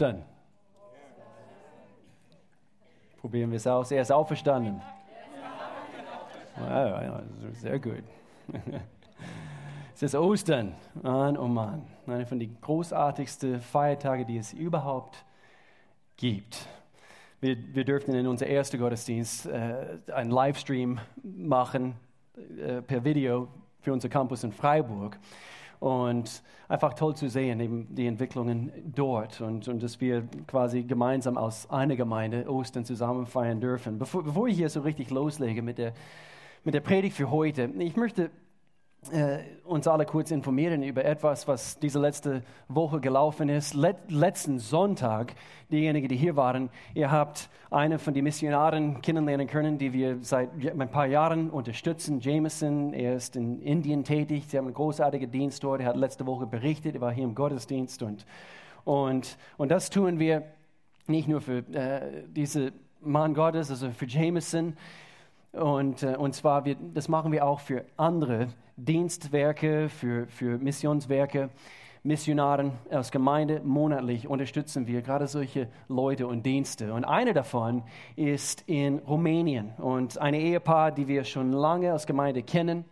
Ostern. Probieren wir es aus. Er ist auferstanden. Wow, sehr gut. Es ist Ostern. Mann, oh Mann. Eine von den großartigsten Feiertagen, die es überhaupt gibt. Wir, wir dürften in unser erster Gottesdienst äh, einen Livestream machen äh, per Video für unser Campus in Freiburg. Und einfach toll zu sehen, eben die Entwicklungen dort und, und dass wir quasi gemeinsam aus einer Gemeinde Ostern zusammen feiern dürfen. Bevor, bevor ich hier so richtig loslege mit der, mit der Predigt für heute, ich möchte uns alle kurz informieren über etwas, was diese letzte Woche gelaufen ist. Let, letzten Sonntag, diejenigen, die hier waren, ihr habt eine von den Missionaren kennenlernen können, die wir seit ein paar Jahren unterstützen. Jameson, er ist in Indien tätig, sie haben einen großartigen Dienst dort, er hat letzte Woche berichtet, er war hier im Gottesdienst und, und, und das tun wir nicht nur für äh, diese Mann Gottes, also für Jameson, und, äh, und zwar, wir, das machen wir auch für andere Dienstwerke, für, für Missionswerke. Missionaren aus Gemeinde monatlich unterstützen wir gerade solche Leute und Dienste. Und eine davon ist in Rumänien und ein Ehepaar, die wir schon lange aus Gemeinde kennen.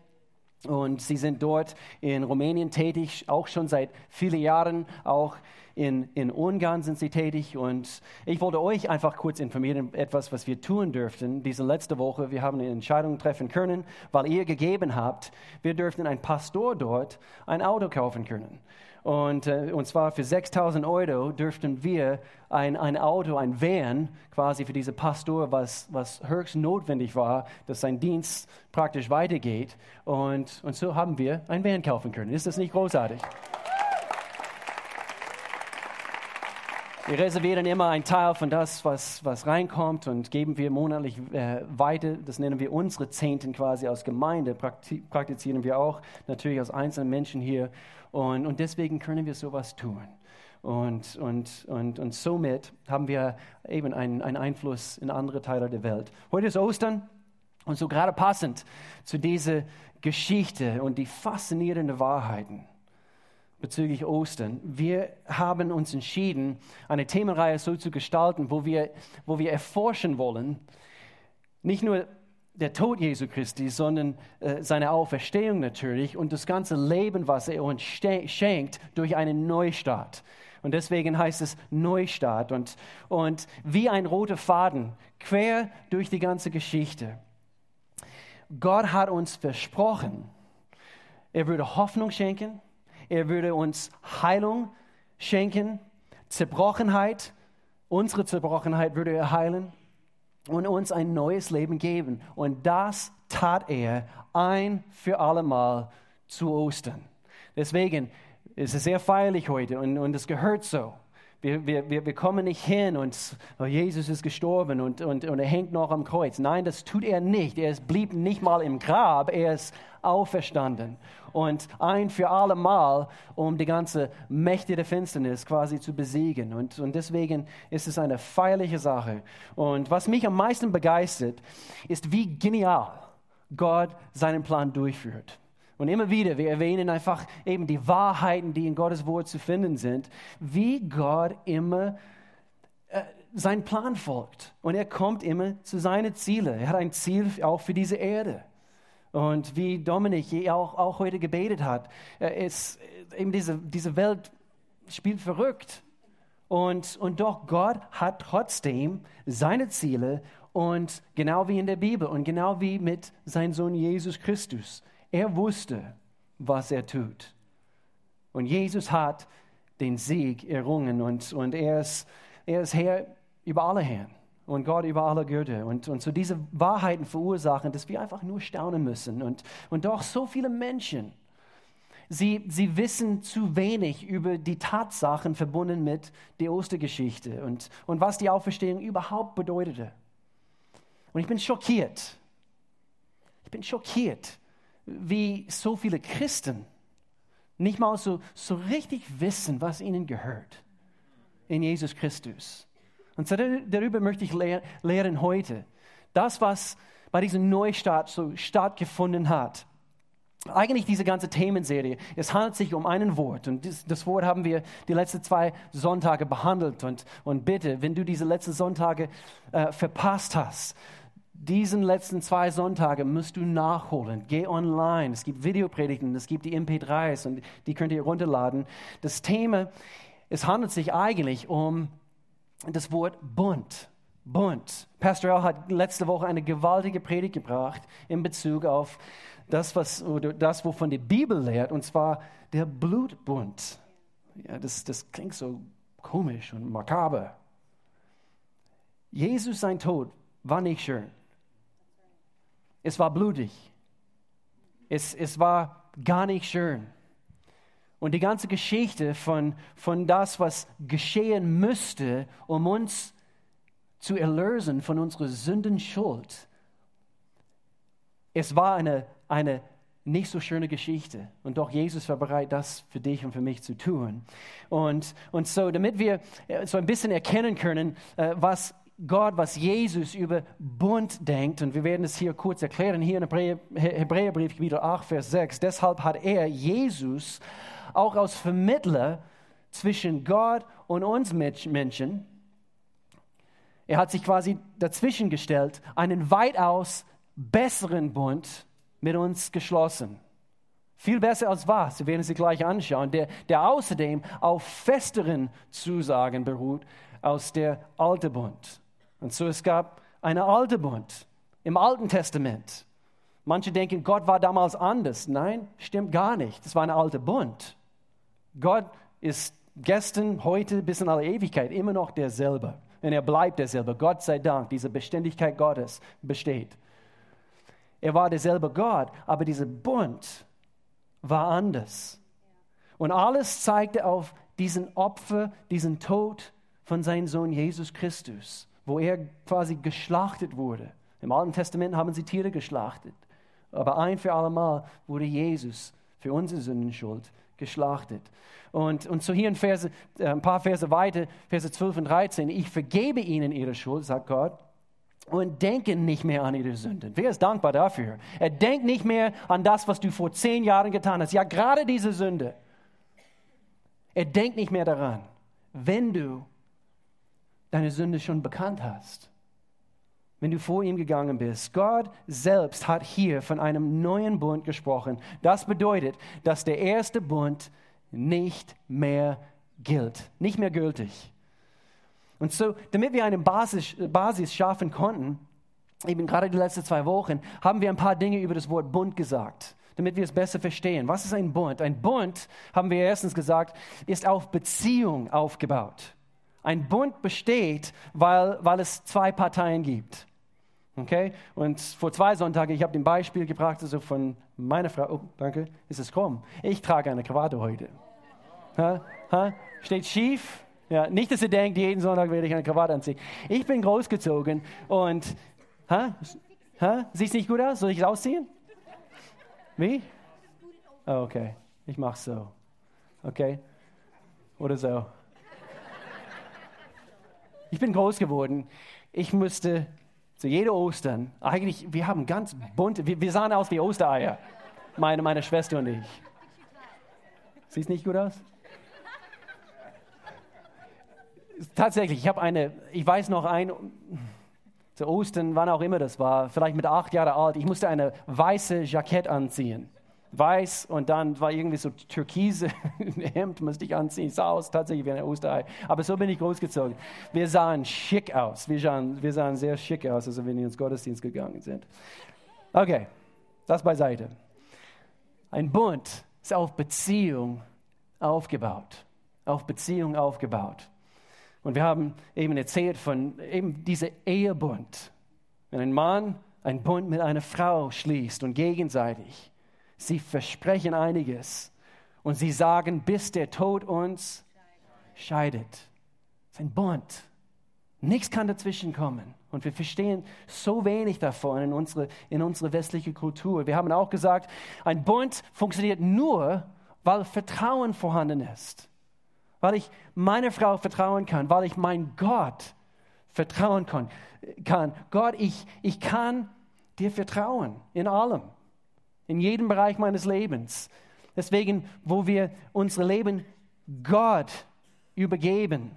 Und sie sind dort in Rumänien tätig, auch schon seit vielen Jahren, auch in, in Ungarn sind sie tätig. Und ich wollte euch einfach kurz informieren, etwas, was wir tun dürften. Diese letzte Woche, wir haben eine Entscheidung treffen können, weil ihr gegeben habt, wir dürften ein Pastor dort ein Auto kaufen können. Und, äh, und zwar für 6000 Euro dürften wir ein, ein Auto, ein Van quasi für diese Pastor, was, was höchst notwendig war, dass sein Dienst praktisch weitergeht. Und, und so haben wir ein Van kaufen können. Ist das nicht großartig? Wir reservieren immer einen Teil von das, was, was reinkommt und geben wir monatlich äh, weiter. Das nennen wir unsere Zehnten quasi aus Gemeinde. Praktizieren wir auch natürlich als einzelne Menschen hier. Und, und deswegen können wir sowas tun. Und, und, und, und somit haben wir eben einen, einen Einfluss in andere Teile der Welt. Heute ist Ostern und so gerade passend zu dieser Geschichte und die faszinierenden Wahrheiten bezüglich Ostern. Wir haben uns entschieden, eine Themenreihe so zu gestalten, wo wir, wo wir erforschen wollen, nicht nur der Tod Jesu Christi, sondern äh, seine Auferstehung natürlich und das ganze Leben, was er uns schenkt durch einen Neustart. Und deswegen heißt es Neustart und, und wie ein roter Faden quer durch die ganze Geschichte. Gott hat uns versprochen, er würde Hoffnung schenken, er würde uns Heilung schenken, Zerbrochenheit, unsere Zerbrochenheit würde er heilen und uns ein neues Leben geben. Und das tat er ein für allemal zu Ostern. Deswegen ist es sehr feierlich heute und, und es gehört so. Wir, wir, wir kommen nicht hin und oh, Jesus ist gestorben und, und, und er hängt noch am Kreuz. Nein, das tut er nicht. Er blieb nicht mal im Grab, er ist auferstanden. Und ein für alle Mal, um die ganze Mächte der Finsternis quasi zu besiegen. Und, und deswegen ist es eine feierliche Sache. Und was mich am meisten begeistert, ist, wie genial Gott seinen Plan durchführt. Und immer wieder, wir erwähnen einfach eben die Wahrheiten, die in Gottes Wort zu finden sind, wie Gott immer äh, seinen Plan folgt. Und er kommt immer zu seinen Zielen. Er hat ein Ziel auch für diese Erde. Und wie Dominik auch, auch heute gebetet hat, äh, ist eben diese, diese Welt spielt verrückt. Und, und doch Gott hat trotzdem seine Ziele und genau wie in der Bibel und genau wie mit seinem Sohn Jesus Christus. Er wusste, was er tut. Und Jesus hat den Sieg errungen und, und er, ist, er ist Herr über alle Herren und Gott über alle Götter. Und, und so diese Wahrheiten verursachen, dass wir einfach nur staunen müssen. Und, und doch so viele Menschen, sie, sie wissen zu wenig über die Tatsachen verbunden mit der Ostergeschichte und, und was die Auferstehung überhaupt bedeutete. Und ich bin schockiert. Ich bin schockiert, wie so viele Christen nicht mal so, so richtig wissen, was ihnen gehört in Jesus Christus. Und darüber möchte ich lehren heute. Das, was bei diesem Neustart so stattgefunden hat. eigentlich diese ganze Themenserie, es handelt sich um einen Wort und das, das, Wort haben wir die letzten zwei Sonntage behandelt und, und bitte, wenn du diese letzten Sonntage äh, verpasst hast, diesen letzten zwei Sonntage musst du nachholen. Geh online. Es gibt Videopredigten, es gibt die MP3s und die könnt ihr runterladen. Das Thema, es handelt sich eigentlich um das Wort bunt. Bunt. Pastor Al hat letzte Woche eine gewaltige Predigt gebracht in Bezug auf das, was, oder das wovon die Bibel lehrt, und zwar der Blutbund. Ja, das, das klingt so komisch und makaber. Jesus sein Tod war nicht schön. Es war blutig. Es, es war gar nicht schön. Und die ganze Geschichte von, von das, was geschehen müsste, um uns zu erlösen von unserer Sündenschuld, es war eine, eine nicht so schöne Geschichte. Und doch Jesus war bereit, das für dich und für mich zu tun. Und, und so, damit wir so ein bisschen erkennen können, äh, was Gott, was Jesus über Bund denkt, und wir werden es hier kurz erklären, hier in Hebräerbrief, Kapitel 8, Vers 6, deshalb hat er, Jesus, auch als Vermittler zwischen Gott und uns Menschen, er hat sich quasi dazwischen gestellt, einen weitaus besseren Bund mit uns geschlossen. Viel besser als was? Wir werden sie gleich anschauen, der, der außerdem auf festeren Zusagen beruht aus der Alte Bund. Und so es gab eine alte Bund im Alten Testament. Manche denken, Gott war damals anders. Nein, stimmt gar nicht. Das war eine alte Bund. Gott ist gestern, heute bis in alle Ewigkeit immer noch derselbe. Und er bleibt derselbe. Gott sei Dank, diese Beständigkeit Gottes besteht. Er war derselbe Gott, aber dieser Bund war anders. Und alles zeigte auf diesen Opfer, diesen Tod von seinem Sohn Jesus Christus wo er quasi geschlachtet wurde. Im Alten Testament haben sie Tiere geschlachtet. Aber ein für alle Mal wurde Jesus für unsere Sündenschuld geschlachtet. Und, und so hier in Verse, äh, ein paar Verse weiter, Verse 12 und 13, ich vergebe ihnen ihre Schuld, sagt Gott, und denke nicht mehr an ihre Sünden. Wer ist dankbar dafür? Er denkt nicht mehr an das, was du vor zehn Jahren getan hast. Ja, gerade diese Sünde. Er denkt nicht mehr daran, wenn du deine Sünde schon bekannt hast. Wenn du vor ihm gegangen bist. Gott selbst hat hier von einem neuen Bund gesprochen. Das bedeutet, dass der erste Bund nicht mehr gilt, nicht mehr gültig. Und so, damit wir eine Basis, Basis schaffen konnten, eben gerade die letzten zwei Wochen, haben wir ein paar Dinge über das Wort Bund gesagt, damit wir es besser verstehen. Was ist ein Bund? Ein Bund, haben wir erstens gesagt, ist auf Beziehung aufgebaut. Ein Bund besteht, weil, weil es zwei Parteien gibt. Okay? Und vor zwei Sonntagen, ich habe ein Beispiel gebracht, also von meiner Frau, oh, danke, ist es krumm. Ich trage eine Krawatte heute. Ha? Ha? Steht schief? Ja, nicht, dass ihr denkt, jeden Sonntag werde ich eine Krawatte anziehen. Ich bin großgezogen und, ha? Ha? Sieht nicht gut aus? Soll ich es ausziehen? Wie? Oh, okay, ich mache so. Okay? Oder so. Ich bin groß geworden. Ich musste zu jeder Ostern, eigentlich, wir haben ganz bunte, wir, wir sahen aus wie Ostereier, meine, meine Schwester und ich. Sieht nicht gut aus? Tatsächlich, ich habe eine, ich weiß noch ein, zu Ostern, wann auch immer das war, vielleicht mit acht Jahren alt, ich musste eine weiße Jackett anziehen weiß und dann war irgendwie so türkise Hemd, musste ich anziehen. Sah aus tatsächlich wie ein Osterei. Aber so bin ich großgezogen. Wir sahen schick aus. Wir sahen, wir sahen sehr schick aus, als wenn wir ins Gottesdienst gegangen sind. Okay, das beiseite. Ein Bund ist auf Beziehung aufgebaut. Auf Beziehung aufgebaut. Und wir haben eben erzählt von eben diesem Ehebund. Wenn ein Mann einen Bund mit einer Frau schließt und gegenseitig Sie versprechen einiges und sie sagen, bis der Tod uns scheidet. Das ist ein Bund. Nichts kann dazwischen kommen. Und wir verstehen so wenig davon in unsere, in unsere westliche Kultur. Wir haben auch gesagt, ein Bund funktioniert nur, weil Vertrauen vorhanden ist. Weil ich meiner Frau vertrauen kann, weil ich mein Gott vertrauen kann. Gott, ich, ich kann dir vertrauen in allem. In jedem Bereich meines Lebens. Deswegen, wo wir unser Leben Gott übergeben.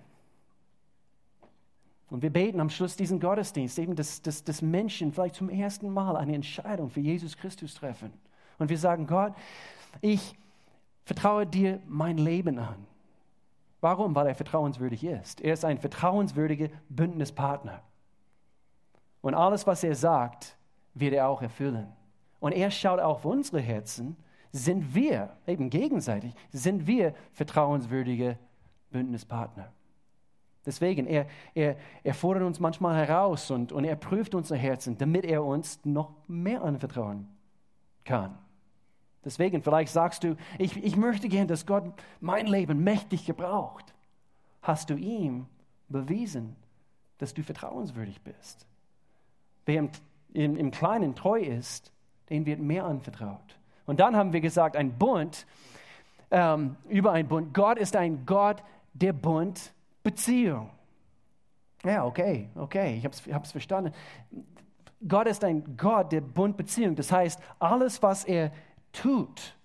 Und wir beten am Schluss diesen Gottesdienst, eben, dass, dass, dass Menschen vielleicht zum ersten Mal eine Entscheidung für Jesus Christus treffen. Und wir sagen, Gott, ich vertraue dir mein Leben an. Warum? Weil er vertrauenswürdig ist. Er ist ein vertrauenswürdiger Bündnispartner. Und alles, was er sagt, wird er auch erfüllen. Und er schaut auf unsere Herzen. Sind wir, eben gegenseitig, sind wir vertrauenswürdige Bündnispartner. Deswegen, er, er, er fordert uns manchmal heraus und, und er prüft unsere Herzen, damit er uns noch mehr anvertrauen kann. Deswegen, vielleicht sagst du, ich, ich möchte gern, dass Gott mein Leben mächtig gebraucht. Hast du ihm bewiesen, dass du vertrauenswürdig bist? Wer im, im, im Kleinen treu ist, den wird mehr anvertraut. Und dann haben wir gesagt, ein Bund, ähm, über ein Bund. Gott ist ein Gott der Bundbeziehung. Ja, okay, okay, ich habe es verstanden. Gott ist ein Gott der Bundbeziehung. Das heißt, alles, was er tut,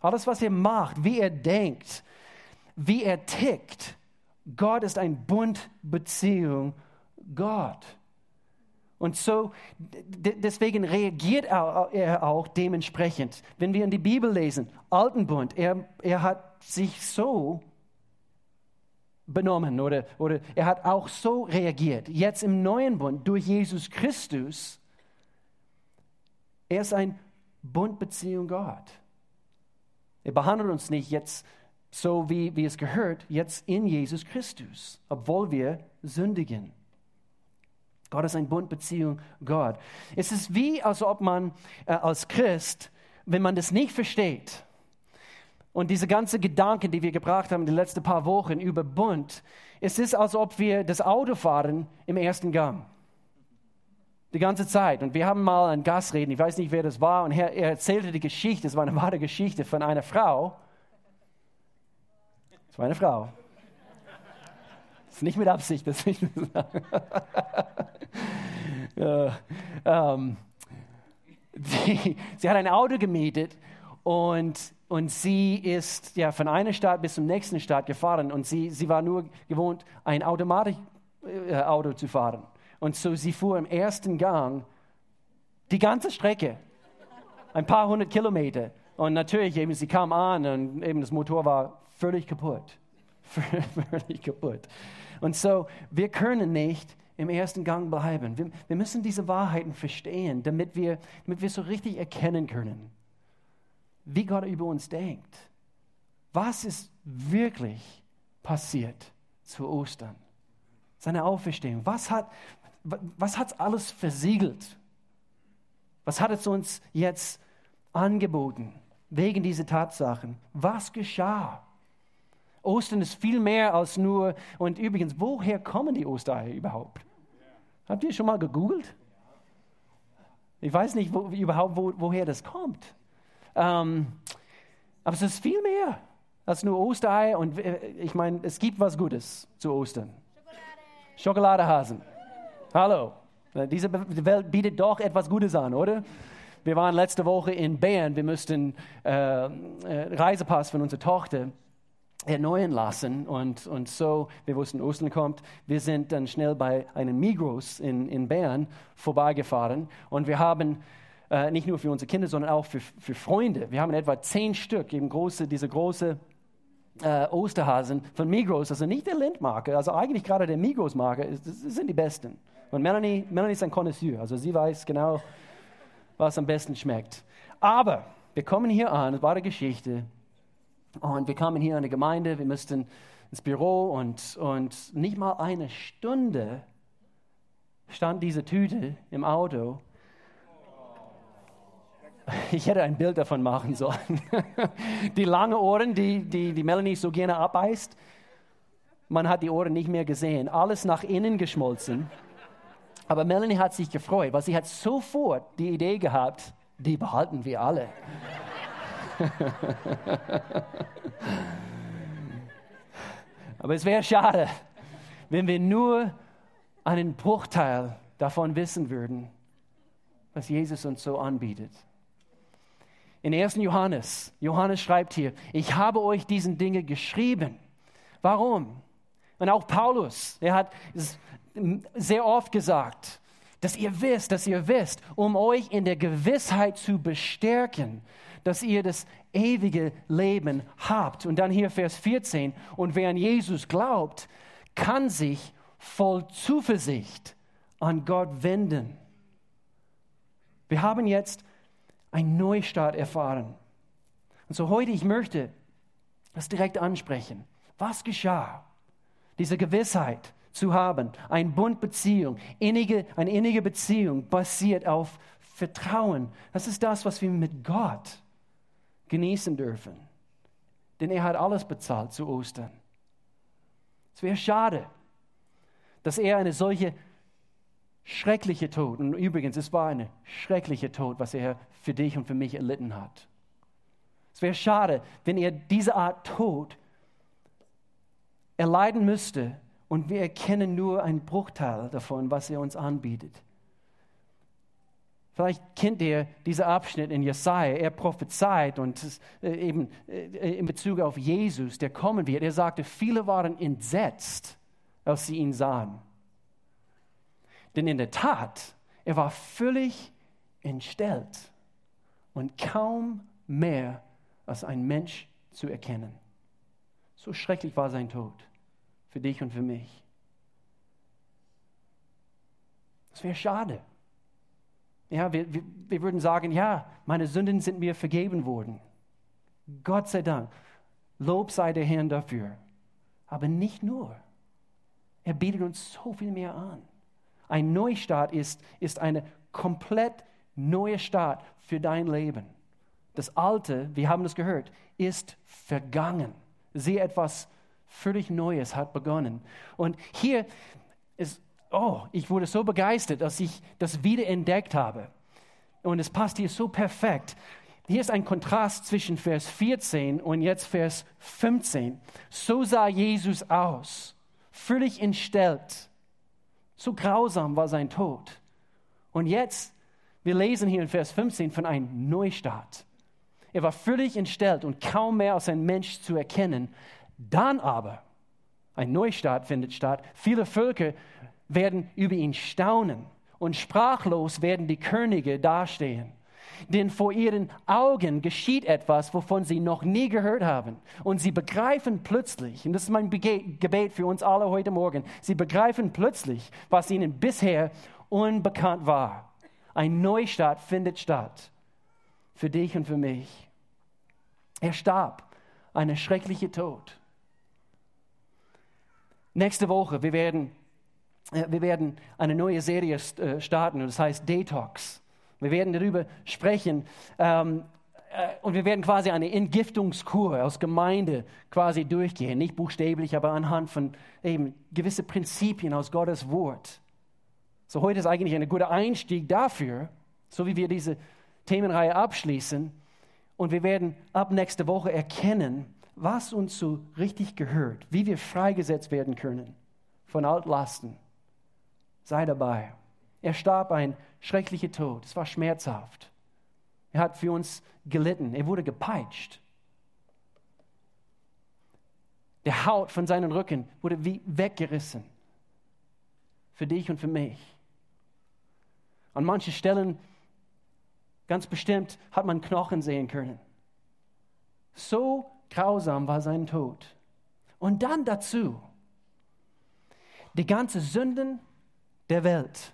alles, was er macht, wie er denkt, wie er tickt, Gott ist ein Bundbeziehung Gott. Und so, deswegen reagiert er auch dementsprechend. Wenn wir in die Bibel lesen, Alten Bund, er, er hat sich so benommen oder, oder er hat auch so reagiert. Jetzt im Neuen Bund, durch Jesus Christus, er ist ein Bundbeziehung Gott. Er behandelt uns nicht jetzt so, wie, wie es gehört, jetzt in Jesus Christus, obwohl wir sündigen. Gott ist ein Bundbeziehung Gott. Es ist wie, als ob man äh, als Christ, wenn man das nicht versteht, und diese ganzen Gedanken, die wir gebracht haben die letzten paar Wochen über Bund, es ist, als ob wir das Auto fahren im ersten Gang. Die ganze Zeit. Und wir haben mal einen Gast reden, ich weiß nicht, wer das war, und er, er erzählte die Geschichte, es war eine wahre Geschichte von einer Frau. Es war eine Frau. Ist nicht mit Absicht, das nicht äh, ähm, sie, sie hat ein Auto gemietet und, und sie ist ja von einer Stadt bis zum nächsten Stadt gefahren und sie, sie war nur gewohnt, ein Automatikauto äh, zu fahren. Und so sie fuhr im ersten Gang die ganze Strecke, ein paar hundert Kilometer. Und natürlich eben, sie kam an und eben das Motor war völlig kaputt. Völlig kaputt. Und so, wir können nicht im ersten Gang bleiben. Wir, wir müssen diese Wahrheiten verstehen, damit wir, damit wir so richtig erkennen können, wie Gott über uns denkt. Was ist wirklich passiert zu Ostern? Seine Auferstehung. Was hat, was hat alles versiegelt? Was hat es uns jetzt angeboten wegen dieser Tatsachen? Was geschah? Ostern ist viel mehr als nur, und übrigens, woher kommen die Ostereier überhaupt? Habt ihr schon mal gegoogelt? Ich weiß nicht wo, überhaupt, wo, woher das kommt. Ähm, aber es ist viel mehr als nur Osterei. Und äh, ich meine, es gibt was Gutes zu Ostern. Schokolade. Schokoladehasen. Hallo. Diese Welt bietet doch etwas Gutes an, oder? Wir waren letzte Woche in Bern. Wir mussten äh, äh, Reisepass von unserer Tochter erneuern lassen. Und, und so, wir wussten, Ostern kommt. Wir sind dann schnell bei einem Migros in, in Bern vorbeigefahren. Und wir haben äh, nicht nur für unsere Kinder, sondern auch für, für Freunde, wir haben etwa zehn Stück, eben große, diese große äh, Osterhasen von Migros, also nicht der Lindmarke, also eigentlich gerade der Migros-Marke, sind die besten. Und Melanie, Melanie ist ein Connoisseur, also sie weiß genau, was am besten schmeckt. Aber wir kommen hier an, wahre Geschichte, und wir kamen hier in die Gemeinde, wir mussten ins Büro und, und nicht mal eine Stunde stand diese Tüte im Auto. Ich hätte ein Bild davon machen sollen. Die langen Ohren, die, die, die Melanie so gerne abbeißt, man hat die Ohren nicht mehr gesehen. Alles nach innen geschmolzen. Aber Melanie hat sich gefreut, weil sie hat sofort die Idee gehabt, die behalten wir alle. Aber es wäre schade, wenn wir nur einen Bruchteil davon wissen würden, was Jesus uns so anbietet. In 1. Johannes, Johannes schreibt hier, ich habe euch diesen Dinge geschrieben. Warum? Und auch Paulus, er hat sehr oft gesagt, dass ihr wisst, dass ihr wisst, um euch in der Gewissheit zu bestärken, dass ihr das ewige Leben habt. Und dann hier Vers 14, und wer an Jesus glaubt, kann sich voll Zuversicht an Gott wenden. Wir haben jetzt einen Neustart erfahren. Und so heute, ich möchte das direkt ansprechen. Was geschah? Diese Gewissheit zu haben, eine Bundbeziehung, innige, eine innige Beziehung basiert auf Vertrauen. Das ist das, was wir mit Gott genießen dürfen. Denn er hat alles bezahlt zu Ostern. Es wäre schade, dass er eine solche schreckliche Tod, und übrigens, es war eine schreckliche Tod, was er für dich und für mich erlitten hat. Es wäre schade, wenn er diese Art Tod erleiden müsste und wir erkennen nur einen Bruchteil davon, was er uns anbietet. Vielleicht kennt ihr diesen Abschnitt in Jesaja. Er prophezeit und äh, eben äh, in Bezug auf Jesus, der kommen wird. Er sagte, viele waren entsetzt, als sie ihn sahen. Denn in der Tat, er war völlig entstellt und kaum mehr als ein Mensch zu erkennen. So schrecklich war sein Tod für dich und für mich. Das wäre schade. Ja, wir, wir, wir würden sagen, ja, meine Sünden sind mir vergeben worden. Gott sei Dank. Lob sei der Herrn dafür. Aber nicht nur. Er bietet uns so viel mehr an. Ein Neustart ist, ist eine komplett neue Start für dein Leben. Das Alte, wir haben es gehört, ist vergangen. Sieh etwas völlig Neues hat begonnen. Und hier ist, oh, ich wurde so begeistert, dass ich das wieder entdeckt habe. Und es passt hier so perfekt. Hier ist ein Kontrast zwischen Vers 14 und jetzt Vers 15. So sah Jesus aus, völlig entstellt so grausam war sein Tod. Und jetzt, wir lesen hier in Vers 15 von einem Neustart. Er war völlig entstellt und kaum mehr als ein Mensch zu erkennen. Dann aber, ein Neustart findet statt. Viele Völker werden über ihn staunen und sprachlos werden die Könige dastehen. Denn vor ihren Augen geschieht etwas, wovon sie noch nie gehört haben. Und sie begreifen plötzlich, und das ist mein Gebet für uns alle heute Morgen, sie begreifen plötzlich, was ihnen bisher unbekannt war. Ein Neustart findet statt. Für dich und für mich. Er starb. Eine schreckliche Tod. Nächste Woche, wir werden, wir werden eine neue Serie äh, starten, das heißt Detox. Wir werden darüber sprechen ähm, äh, und wir werden quasi eine Entgiftungskur aus Gemeinde quasi durchgehen. Nicht buchstäblich, aber anhand von eben gewisse Prinzipien aus Gottes Wort. So heute ist eigentlich ein guter Einstieg dafür, so wie wir diese Themenreihe abschließen. Und wir werden ab nächste Woche erkennen, was uns so richtig gehört, wie wir freigesetzt werden können von Altlasten. Sei dabei. Er starb ein schrecklicher Tod. Es war schmerzhaft. Er hat für uns gelitten. Er wurde gepeitscht. Der Haut von seinem Rücken wurde wie weggerissen. Für dich und für mich. An manchen Stellen, ganz bestimmt, hat man Knochen sehen können. So grausam war sein Tod. Und dann dazu die ganze Sünden der Welt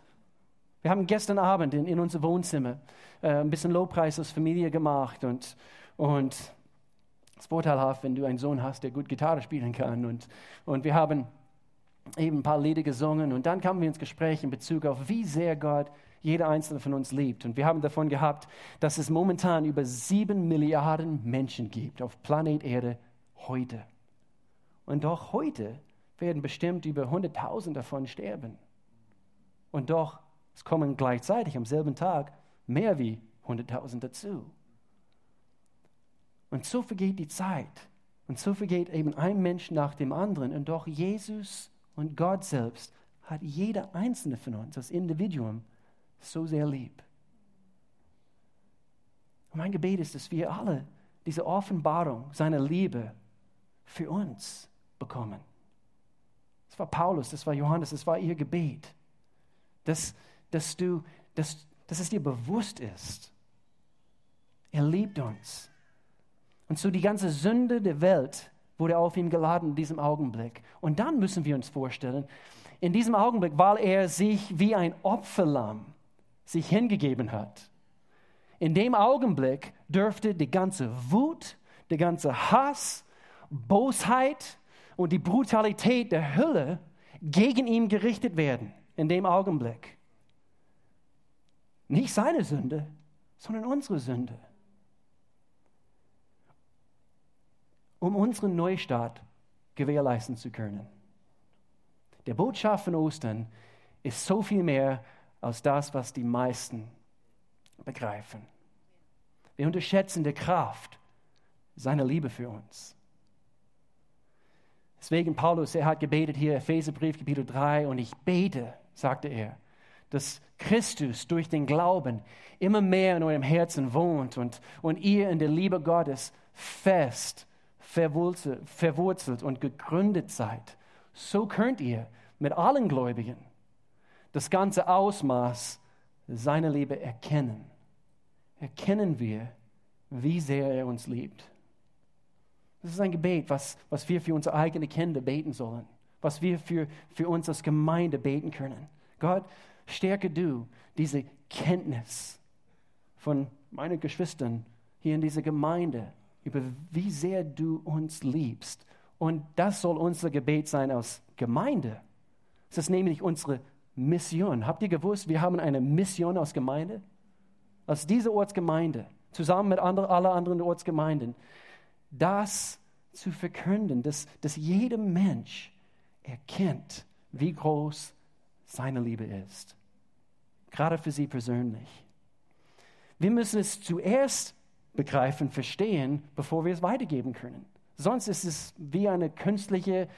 wir haben gestern Abend in, in unser Wohnzimmer äh, ein bisschen Lobpreis als Familie gemacht und, und es ist vorteilhaft, wenn du einen Sohn hast, der gut Gitarre spielen kann. Und, und wir haben eben ein paar Lieder gesungen und dann kamen wir ins Gespräch in Bezug auf, wie sehr Gott jeder einzelne von uns liebt. Und wir haben davon gehabt, dass es momentan über sieben Milliarden Menschen gibt auf Planet Erde heute. Und doch heute werden bestimmt über 100.000 davon sterben. Und doch es kommen gleichzeitig am selben Tag mehr wie 100.000 dazu. Und so vergeht die Zeit. Und so vergeht eben ein Mensch nach dem anderen. Und doch Jesus und Gott selbst hat jeder einzelne von uns als Individuum so sehr lieb. Und mein Gebet ist, dass wir alle diese Offenbarung seiner Liebe für uns bekommen. Das war Paulus, das war Johannes, das war ihr Gebet. Dass, dass, du, dass, dass es dir bewusst ist. Er liebt uns. Und so die ganze Sünde der Welt wurde auf ihn geladen in diesem Augenblick. Und dann müssen wir uns vorstellen, in diesem Augenblick, weil er sich wie ein Opferlamm sich hingegeben hat, in dem Augenblick dürfte die ganze Wut, der ganze Hass, Bosheit und die Brutalität der Hölle gegen ihn gerichtet werden. In dem Augenblick. Nicht seine Sünde, sondern unsere Sünde. Um unseren Neustart gewährleisten zu können. Der Botschaft von Ostern ist so viel mehr als das, was die meisten begreifen. Wir unterschätzen die Kraft seiner Liebe für uns. Deswegen Paulus, er hat gebetet hier, Epheserbrief, Kapitel 3, und ich bete, sagte er, dass Christus durch den Glauben immer mehr in eurem Herzen wohnt und, und ihr in der Liebe Gottes fest verwurzelt, verwurzelt und gegründet seid. So könnt ihr mit allen Gläubigen das ganze Ausmaß seiner Liebe erkennen. Erkennen wir, wie sehr er uns liebt. Das ist ein Gebet, was, was wir für unsere eigenen Kinder beten sollen, was wir für, für uns als Gemeinde beten können. Gott, stärke du diese Kenntnis von meinen Geschwistern hier in dieser Gemeinde über wie sehr du uns liebst. Und das soll unser Gebet sein als Gemeinde. Das ist nämlich unsere Mission. Habt ihr gewusst, wir haben eine Mission als Gemeinde? Als diese Ortsgemeinde, zusammen mit andre, allen anderen Ortsgemeinden, das zu verkünden, dass, dass jeder Mensch erkennt, wie groß seine Liebe ist. Gerade für sie persönlich. Wir müssen es zuerst begreifen, verstehen, bevor wir es weitergeben können. Sonst ist es wie eine künstliche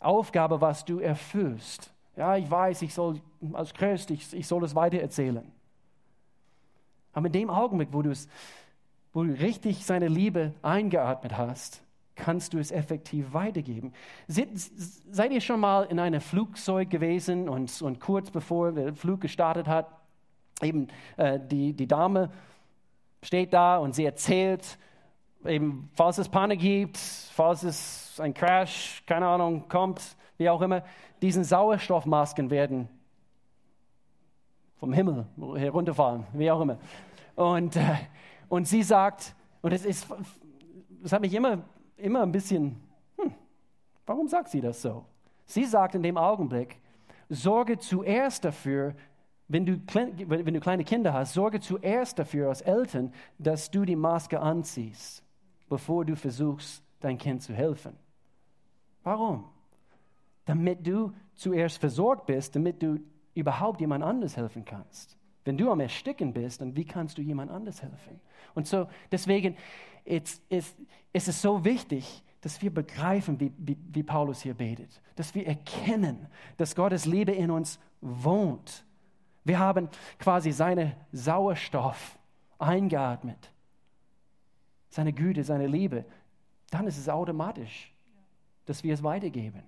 Aufgabe, was du erfüllst. Ja, ich weiß, ich soll als Christ, ich, ich soll es weitererzählen. Aber in dem Augenblick, wo, wo du richtig seine Liebe eingeatmet hast, kannst du es effektiv weitergeben. Seid ihr schon mal in einem Flugzeug gewesen und, und kurz bevor der Flug gestartet hat, eben äh, die, die Dame steht da und sie erzählt, eben, falls es Panik gibt, falls es ein Crash, keine Ahnung, kommt, wie auch immer, diesen Sauerstoffmasken werden vom Himmel herunterfallen, wie auch immer. Und, äh, und sie sagt, und es ist, das hat mich immer, immer ein bisschen, hm, warum sagt sie das so? Sie sagt in dem Augenblick, sorge zuerst dafür, wenn du, wenn du kleine Kinder hast, sorge zuerst dafür als Eltern, dass du die Maske anziehst, bevor du versuchst, dein Kind zu helfen. Warum? Damit du zuerst versorgt bist, damit du überhaupt jemand anders helfen kannst. Wenn du am Ersticken bist, dann wie kannst du jemand anders helfen? Und so, deswegen ist, ist, ist es so wichtig, dass wir begreifen, wie, wie, wie Paulus hier betet. Dass wir erkennen, dass Gottes Liebe in uns wohnt. Wir haben quasi seine Sauerstoff eingeatmet. Seine Güte, seine Liebe. Dann ist es automatisch, dass wir es weitergeben.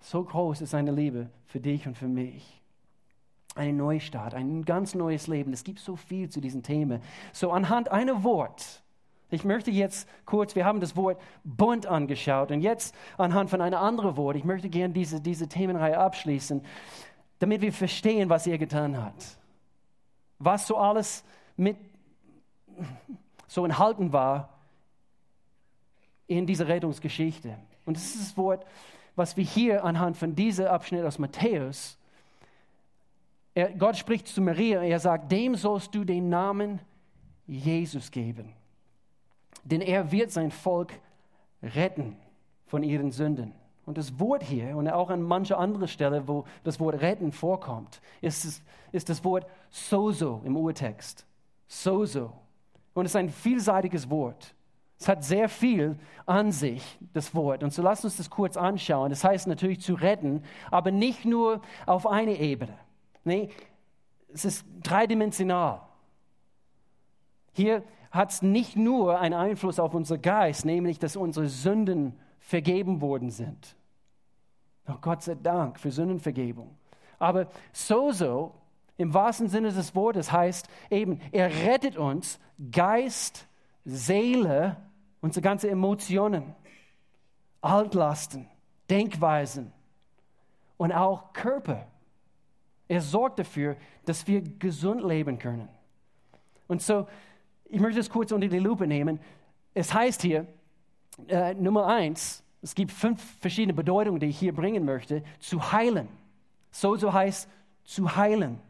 So groß ist seine Liebe für dich und für mich. Ein Neustart, ein ganz neues Leben. Es gibt so viel zu diesen Themen. So anhand einer Wort. Ich möchte jetzt kurz, wir haben das Wort bunt angeschaut und jetzt anhand von einem anderen Wort, ich möchte gerne diese, diese Themenreihe abschließen, damit wir verstehen, was er getan hat. Was so alles mit so enthalten war in dieser Rettungsgeschichte. Und das ist das Wort, was wir hier anhand von diesem Abschnitt aus Matthäus, er, Gott spricht zu Maria, er sagt, dem sollst du den Namen Jesus geben. Denn er wird sein Volk retten von ihren Sünden. Und das Wort hier und auch an mancher anderen Stelle, wo das Wort retten vorkommt, ist, ist das Wort sozo im Urtext. Sozo. Und es ist ein vielseitiges Wort. Es hat sehr viel an sich, das Wort. Und so lasst uns das kurz anschauen. Das heißt natürlich zu retten, aber nicht nur auf eine Ebene. Nee, es ist dreidimensional. Hier hat es nicht nur einen Einfluss auf unser Geist, nämlich dass unsere Sünden vergeben worden sind. Oh Gott sei Dank für Sündenvergebung. Aber sozo im wahrsten Sinne des Wortes heißt eben, er rettet uns Geist, Seele, unsere ganze Emotionen, Altlasten, Denkweisen und auch Körper. Er sorgt dafür, dass wir gesund leben können. Und so, ich möchte es kurz unter die Lupe nehmen. Es heißt hier, äh, Nummer eins, es gibt fünf verschiedene Bedeutungen, die ich hier bringen möchte, zu heilen. So, so heißt zu heilen.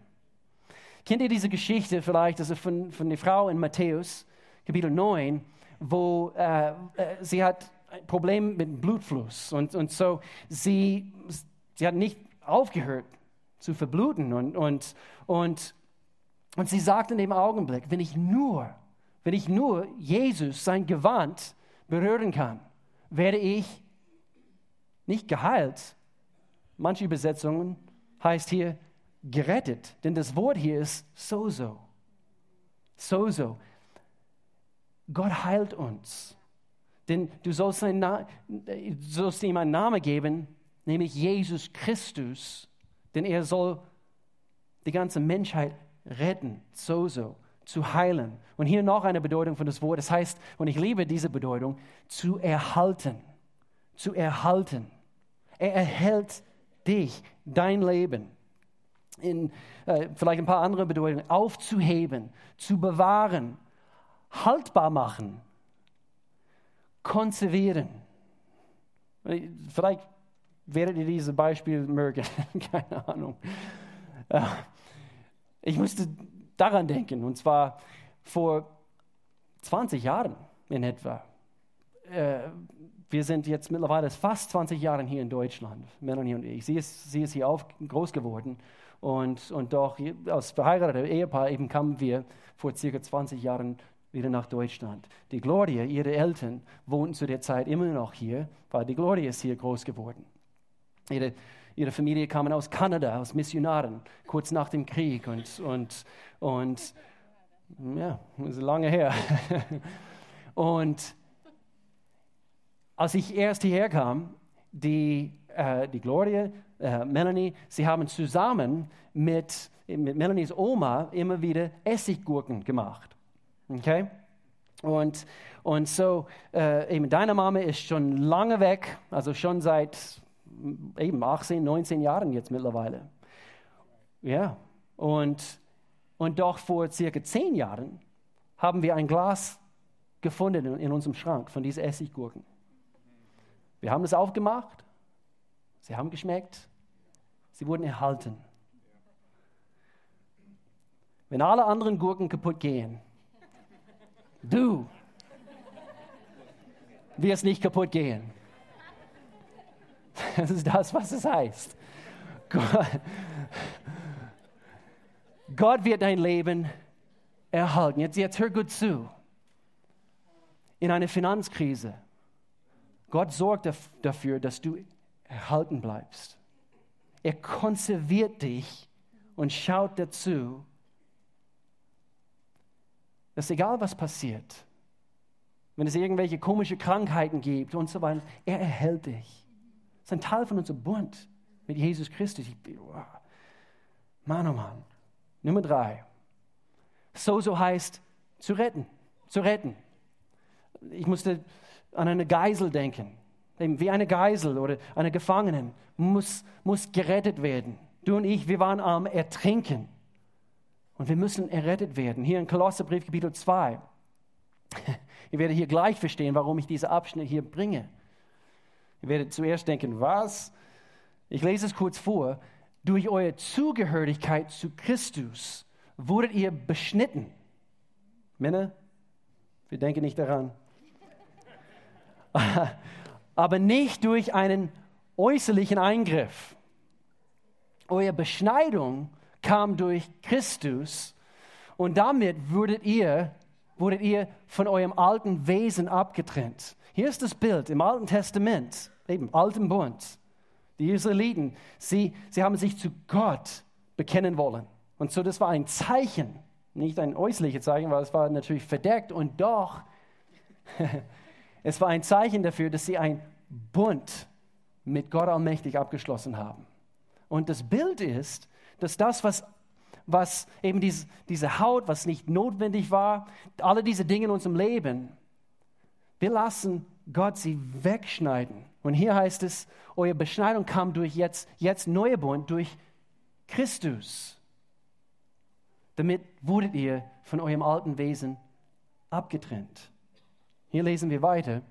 Kennt ihr diese Geschichte vielleicht, also von, von der Frau in Matthäus, Kapitel 9, wo äh, äh, sie hat ein Problem mit Blutfluss und, und so sie, sie hat nicht aufgehört zu verbluten und, und, und, und sie sagt in dem Augenblick, wenn ich nur, wenn ich nur Jesus, sein Gewand berühren kann, werde ich nicht geheilt. Manche Übersetzungen heißt hier gerettet. Denn das Wort hier ist sozo. Sozo. Gott heilt uns. Denn du sollst, du sollst ihm einen Namen geben, nämlich Jesus Christus. Denn er soll die ganze Menschheit retten. Sozo. Zu heilen. Und hier noch eine Bedeutung von das Wort. Das heißt, und ich liebe diese Bedeutung, zu erhalten. Zu erhalten. Er erhält dich, dein Leben in äh, vielleicht ein paar andere Bedeutungen, aufzuheben, zu bewahren, haltbar machen, konservieren. Vielleicht werdet ihr dieses Beispiel mögen, keine Ahnung. Äh, ich musste daran denken, und zwar vor 20 Jahren in etwa. Äh, wir sind jetzt mittlerweile fast 20 Jahre hier in Deutschland, Melanie und ich. Sie ist, sie ist hier auf, groß geworden und, und doch als verheirateter Ehepaar eben kamen wir vor circa 20 Jahren wieder nach Deutschland. Die Gloria, ihre Eltern, wohnten zu der Zeit immer noch hier, weil die Gloria ist hier groß geworden. Ihre, ihre Familie kam aus Kanada, aus Missionaren, kurz nach dem Krieg und, und, und ja, ist lange her. und als ich erst hierher kam, die, äh, die Gloria, äh, Melanie, sie haben zusammen mit, mit Melanies Oma immer wieder Essiggurken gemacht. Okay? Und, und so, äh, eben deine Mama ist schon lange weg, also schon seit eben 18, 19 Jahren jetzt mittlerweile. Ja, und, und doch vor circa 10 Jahren haben wir ein Glas gefunden in, in unserem Schrank von diesen Essiggurken. Wir haben es aufgemacht, sie haben geschmeckt, sie wurden erhalten. Wenn alle anderen Gurken kaputt gehen, du wirst nicht kaputt gehen. Das ist das, was es heißt. Gott, Gott wird dein Leben erhalten. Jetzt, jetzt hör gut zu. In einer Finanzkrise, Gott sorgt dafür, dass du erhalten bleibst. Er konserviert dich und schaut dazu, dass egal was passiert, wenn es irgendwelche komische Krankheiten gibt und so weiter, er erhält dich. Das ist ein Teil von unserem Bund mit Jesus Christus. Mann, oh Mann. Nummer drei. So, so heißt zu retten. Zu retten. Ich musste an eine Geisel denken. Wie eine Geisel oder eine Gefangenen muss, muss gerettet werden. Du und ich, wir waren am Ertrinken. Und wir müssen errettet werden. Hier in Kolosserbrief Kapitel 2. Ihr werdet hier gleich verstehen, warum ich diese Abschnitt hier bringe. Ihr werdet zuerst denken, was? Ich lese es kurz vor. Durch eure Zugehörigkeit zu Christus wurdet ihr beschnitten. Männer, wir denken nicht daran. aber nicht durch einen äußerlichen Eingriff. Eure Beschneidung kam durch Christus und damit wurdet ihr, wurdet ihr von eurem alten Wesen abgetrennt. Hier ist das Bild im Alten Testament, eben Alten Bund. Die Israeliten, sie, sie haben sich zu Gott bekennen wollen. Und so, das war ein Zeichen nicht ein äußerliches Zeichen, weil es war natürlich verdeckt und doch, es war ein Zeichen dafür, dass sie ein Bund mit Gott allmächtig abgeschlossen haben. Und das Bild ist, dass das, was, was eben diese, diese Haut, was nicht notwendig war, alle diese Dinge in unserem Leben, wir lassen Gott sie wegschneiden. Und hier heißt es, eure Beschneidung kam durch jetzt, jetzt neue Bund, durch Christus. Damit wurdet ihr von eurem alten Wesen abgetrennt. Hier lesen wir weiter.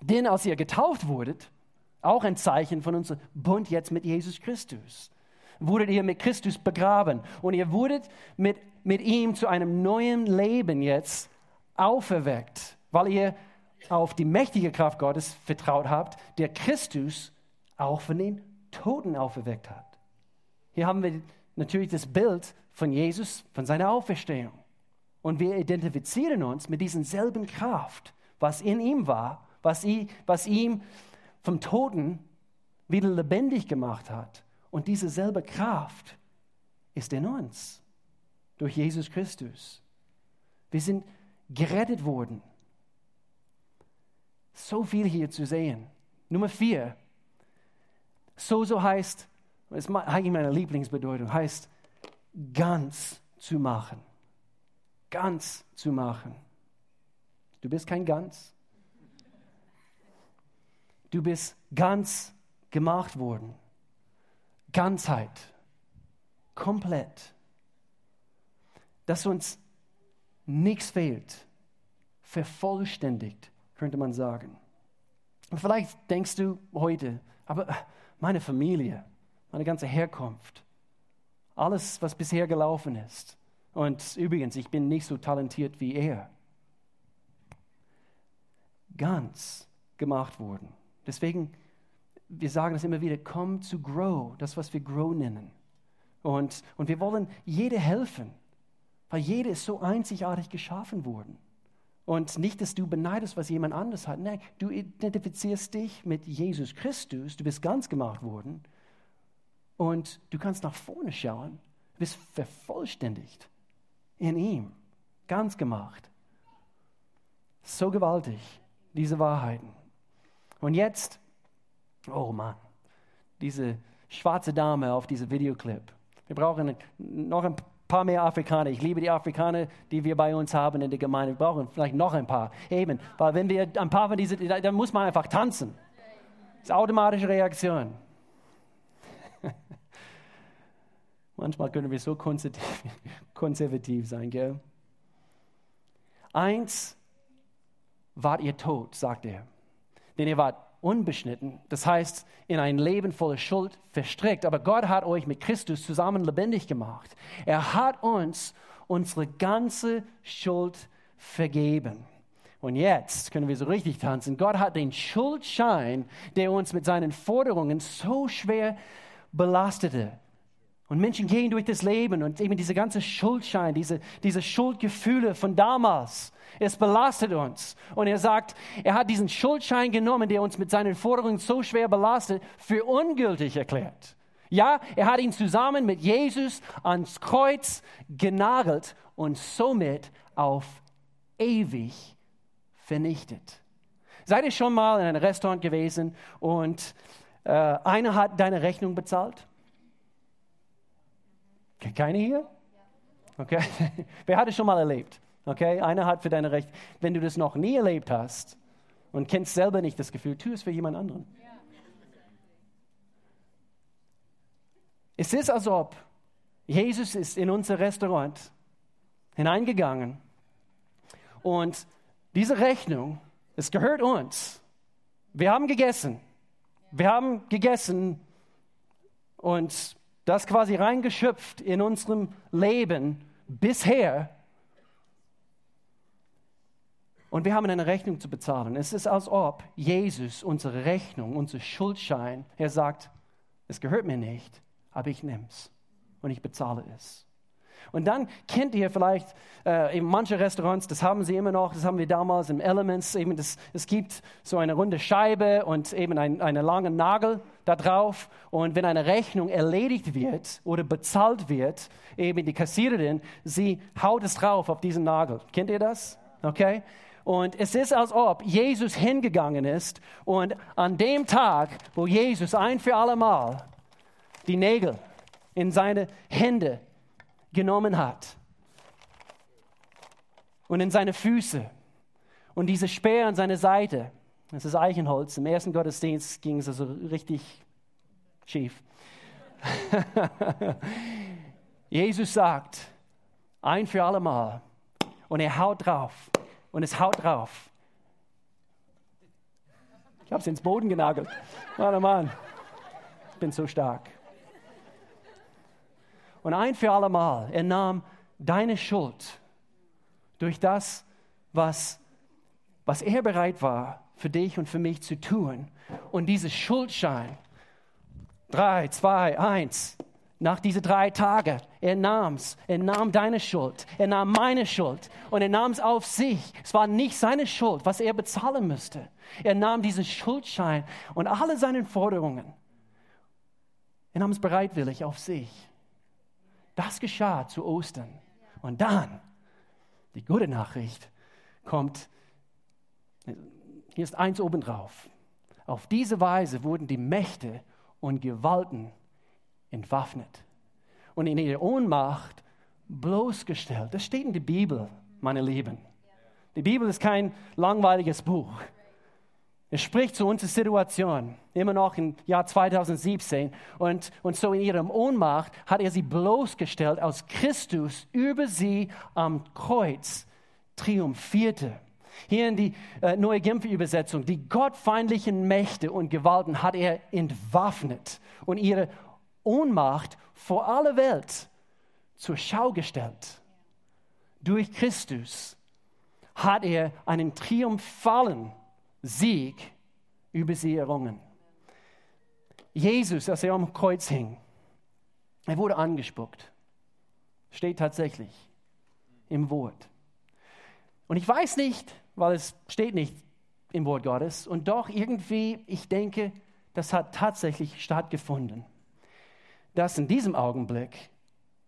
Denn als ihr getauft wurdet, auch ein Zeichen von unserem Bund jetzt mit Jesus Christus, wurdet ihr mit Christus begraben und ihr wurdet mit, mit ihm zu einem neuen Leben jetzt auferweckt, weil ihr auf die mächtige Kraft Gottes vertraut habt, der Christus auch von den Toten auferweckt hat. Hier haben wir natürlich das Bild von Jesus, von seiner Auferstehung. Und wir identifizieren uns mit dieser selben Kraft, was in ihm war, was, ihn, was ihm vom Toten wieder lebendig gemacht hat. Und diese selbe Kraft ist in uns durch Jesus Christus. Wir sind gerettet worden. So viel hier zu sehen. Nummer vier. So, so heißt, das ist eigentlich meine Lieblingsbedeutung, heißt ganz zu machen. Ganz zu machen. Du bist kein Ganz. Du bist ganz gemacht worden. Ganzheit. Komplett. Dass uns nichts fehlt. Vervollständigt, könnte man sagen. Und vielleicht denkst du heute, aber meine Familie, meine ganze Herkunft, alles, was bisher gelaufen ist. Und übrigens, ich bin nicht so talentiert wie er. Ganz gemacht worden. Deswegen, wir sagen es immer wieder, come to grow, das, was wir grow nennen. Und, und wir wollen jede helfen, weil jede ist so einzigartig geschaffen worden. Und nicht, dass du beneidest, was jemand anderes hat. Nein, du identifizierst dich mit Jesus Christus, du bist ganz gemacht worden und du kannst nach vorne schauen, du bist vervollständigt in ihm, ganz gemacht. So gewaltig, diese Wahrheiten. Und jetzt, oh Mann, diese schwarze Dame auf diesem Videoclip. Wir brauchen noch ein paar mehr Afrikaner. Ich liebe die Afrikaner, die wir bei uns haben in der Gemeinde. Wir brauchen vielleicht noch ein paar. Eben, weil wenn wir ein paar von diesen, dann muss man einfach tanzen. Das ist automatische Reaktion. Manchmal können wir so konservativ sein, gell? Eins, wart ihr tot, sagt er. Denn ihr wart unbeschnitten, das heißt in ein Leben voller Schuld verstrickt. Aber Gott hat euch mit Christus zusammen lebendig gemacht. Er hat uns unsere ganze Schuld vergeben. Und jetzt können wir so richtig tanzen. Gott hat den Schuldschein, der uns mit seinen Forderungen so schwer belastete, und Menschen gehen durch das Leben und eben diese ganze Schuldschein, diese, diese Schuldgefühle von damals, es belastet uns. Und er sagt, er hat diesen Schuldschein genommen, der uns mit seinen Forderungen so schwer belastet, für ungültig erklärt. Ja, er hat ihn zusammen mit Jesus ans Kreuz genagelt und somit auf ewig vernichtet. Seid ihr schon mal in einem Restaurant gewesen und äh, einer hat deine Rechnung bezahlt? Keine hier? Okay. Wer hat es schon mal erlebt? Okay, einer hat für deine Rechte. Wenn du das noch nie erlebt hast und kennst selber nicht das Gefühl, tu es für jemand anderen. Es ist, als ob Jesus ist in unser Restaurant hineingegangen und diese Rechnung, es gehört uns. Wir haben gegessen. Wir haben gegessen und das quasi reingeschöpft in unserem Leben bisher. Und wir haben eine Rechnung zu bezahlen. Es ist, als ob Jesus unsere Rechnung, unser Schuldschein, er sagt, es gehört mir nicht, aber ich nehme es und ich bezahle es. Und dann kennt ihr vielleicht äh, eben manche Restaurants, das haben sie immer noch, das haben wir damals im Elements, eben das, es gibt so eine runde Scheibe und eben ein, einen langen Nagel da drauf. Und wenn eine Rechnung erledigt wird oder bezahlt wird, eben die Kassiererin, sie haut es drauf auf diesen Nagel. Kennt ihr das? Okay? Und es ist, als ob Jesus hingegangen ist und an dem Tag, wo Jesus ein für alle Mal die Nägel in seine Hände genommen hat und in seine Füße und diese Speer an seine Seite, das ist Eichenholz, im ersten Gottesdienst ging es also richtig schief. Jesus sagt, ein für alle Mal, und er haut drauf, und es haut drauf. Ich habe es ins Boden genagelt. Mann, oh Mann, ich bin so stark. Und ein für alle Mal, er nahm deine Schuld durch das, was, was er bereit war, für dich und für mich zu tun. Und dieses Schuldschein, drei, zwei, eins, nach diesen drei Tagen, er nahm es, er nahm deine Schuld, er nahm meine Schuld und er nahm es auf sich. Es war nicht seine Schuld, was er bezahlen müsste. Er nahm diesen Schuldschein und alle seine Forderungen. Er nahm es bereitwillig auf sich. Das geschah zu Ostern. Und dann, die gute Nachricht kommt, hier ist eins obendrauf. Auf diese Weise wurden die Mächte und Gewalten entwaffnet und in ihrer Ohnmacht bloßgestellt. Das steht in der Bibel, meine Lieben. Die Bibel ist kein langweiliges Buch. Es spricht zu unserer Situation, immer noch im Jahr 2017. Und, und so in ihrem Ohnmacht hat er sie bloßgestellt, als Christus über sie am Kreuz triumphierte. Hier in die äh, neue Genfer Übersetzung, die gottfeindlichen Mächte und Gewalten hat er entwaffnet und ihre Ohnmacht vor aller Welt zur Schau gestellt. Durch Christus hat er einen triumphalen Sieg über sie errungen. Jesus, als er am Kreuz hing, er wurde angespuckt. Steht tatsächlich im Wort. Und ich weiß nicht, weil es steht nicht im Wort Gottes, und doch irgendwie, ich denke, das hat tatsächlich stattgefunden. Dass in diesem Augenblick,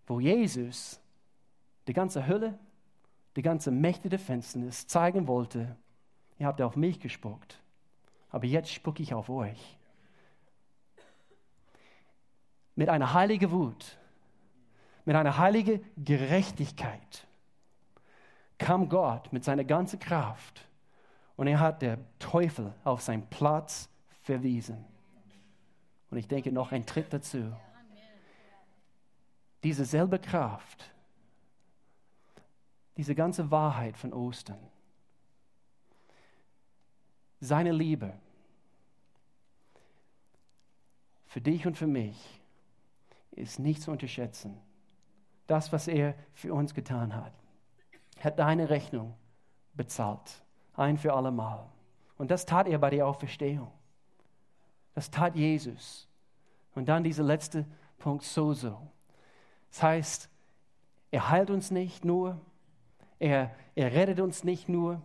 wo Jesus die ganze Hölle, die ganze Mächte der Finsternis zeigen wollte, Ihr habt auf mich gespuckt, aber jetzt spucke ich auf euch. Mit einer heiligen Wut, mit einer heiligen Gerechtigkeit kam Gott mit seiner ganzen Kraft und er hat der Teufel auf seinen Platz verwiesen. Und ich denke noch ein Tritt dazu. Diese selbe Kraft, diese ganze Wahrheit von Ostern seine Liebe für dich und für mich ist nicht zu unterschätzen. Das, was er für uns getan hat, hat deine Rechnung bezahlt, ein für alle Mal. Und das tat er bei der Auferstehung. Das tat Jesus. Und dann dieser letzte Punkt, so, so. Das heißt, er heilt uns nicht nur, er, er rettet uns nicht nur,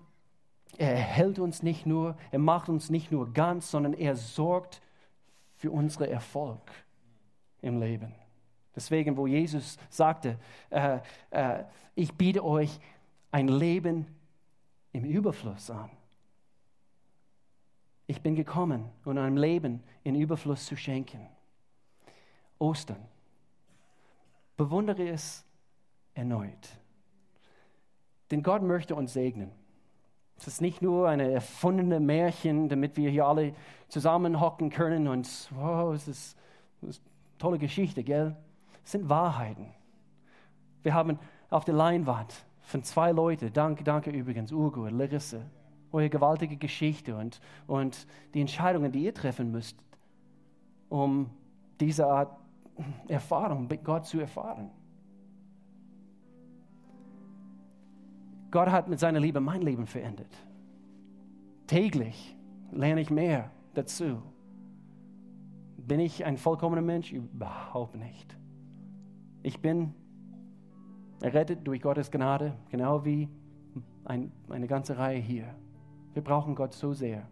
er erhält uns nicht nur, er macht uns nicht nur ganz, sondern er sorgt für unseren Erfolg im Leben. Deswegen, wo Jesus sagte, äh, äh, ich biete euch ein Leben im Überfluss an. Ich bin gekommen, um ein Leben in Überfluss zu schenken. Ostern. Bewundere es erneut. Denn Gott möchte uns segnen. Es ist nicht nur eine erfundene Märchen, damit wir hier alle zusammenhocken können und wow, es ist, es ist eine tolle Geschichte, gell? Es sind Wahrheiten. Wir haben auf der Leinwand von zwei Leuten, danke, danke übrigens, Ugo und Larissa, eure gewaltige Geschichte und, und die Entscheidungen, die ihr treffen müsst, um diese Art Erfahrung mit Gott zu erfahren. Gott hat mit seiner Liebe mein Leben verändert. Täglich lerne ich mehr dazu. Bin ich ein vollkommener Mensch? Überhaupt nicht. Ich bin errettet durch Gottes Gnade, genau wie ein, eine ganze Reihe hier. Wir brauchen Gott so sehr.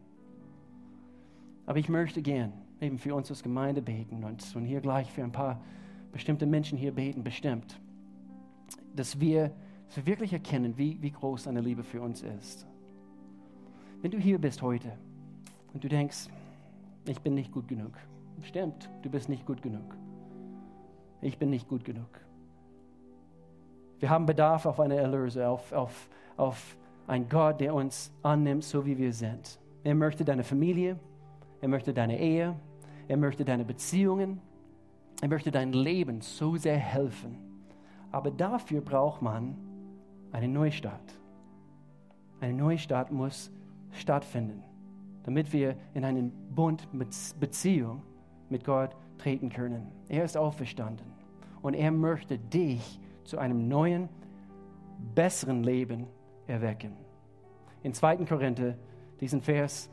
Aber ich möchte gern eben für uns als Gemeinde beten und, und hier gleich für ein paar bestimmte Menschen hier beten, bestimmt, dass wir, dass wir wirklich erkennen, wie, wie groß seine Liebe für uns ist. Wenn du hier bist heute und du denkst, ich bin nicht gut genug, stimmt, du bist nicht gut genug. Ich bin nicht gut genug. Wir haben Bedarf auf eine Erlöse, auf, auf, auf einen Gott, der uns annimmt, so wie wir sind. Er möchte deine Familie, er möchte deine Ehe, er möchte deine Beziehungen, er möchte dein Leben so sehr helfen. Aber dafür braucht man einen Neustart. Eine Neustart muss stattfinden, damit wir in einen Bund mit Beziehung mit Gott treten können. Er ist auferstanden und er möchte dich zu einem neuen, besseren Leben erwecken. In 2. Korinther, diesen Vers,